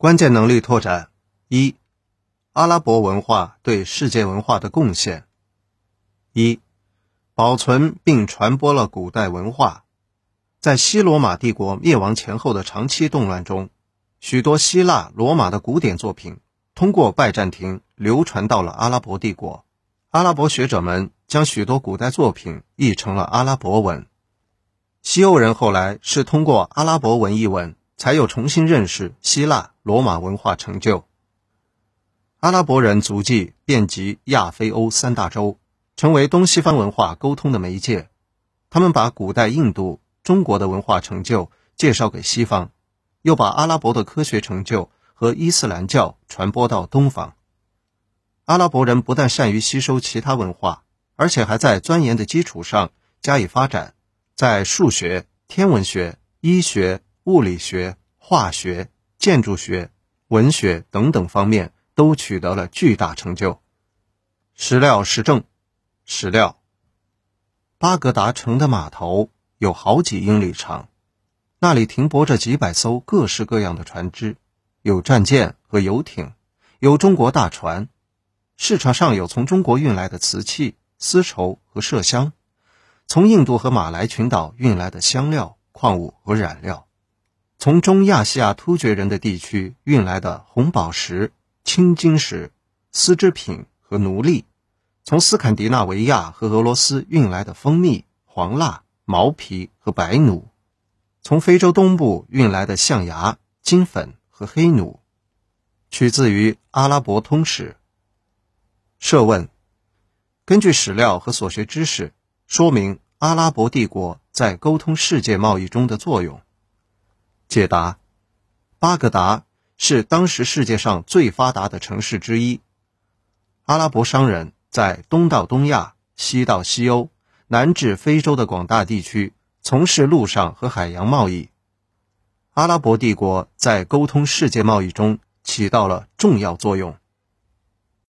关键能力拓展一，阿拉伯文化对世界文化的贡献。一，保存并传播了古代文化。在西罗马帝国灭亡前后的长期动乱中，许多希腊、罗马的古典作品通过拜占庭流传到了阿拉伯帝国。阿拉伯学者们将许多古代作品译成了阿拉伯文。西欧人后来是通过阿拉伯文译文，才有重新认识希腊、罗马文化成就。阿拉伯人足迹遍及亚非欧三大洲。成为东西方文化沟通的媒介，他们把古代印度、中国的文化成就介绍给西方，又把阿拉伯的科学成就和伊斯兰教传播到东方。阿拉伯人不但善于吸收其他文化，而且还在钻研的基础上加以发展，在数学、天文学、医学、物理学、化学、建筑学、文学等等方面都取得了巨大成就。史料实证。史料：巴格达城的码头有好几英里长，那里停泊着几百艘各式各样的船只，有战舰和游艇，有中国大船。市场上有从中国运来的瓷器、丝绸和麝香，从印度和马来群岛运来的香料、矿物和染料，从中亚细亚突厥人的地区运来的红宝石、青金石、丝织品和奴隶。从斯堪的纳维亚和俄罗斯运来的蜂蜜、黄蜡、毛皮和白奴，从非洲东部运来的象牙、金粉和黑奴，取自于《阿拉伯通史》。设问：根据史料和所学知识，说明阿拉伯帝国在沟通世界贸易中的作用。解答：巴格达是当时世界上最发达的城市之一，阿拉伯商人。在东到东亚、西到西欧、南至非洲的广大地区从事陆上和海洋贸易，阿拉伯帝国在沟通世界贸易中起到了重要作用。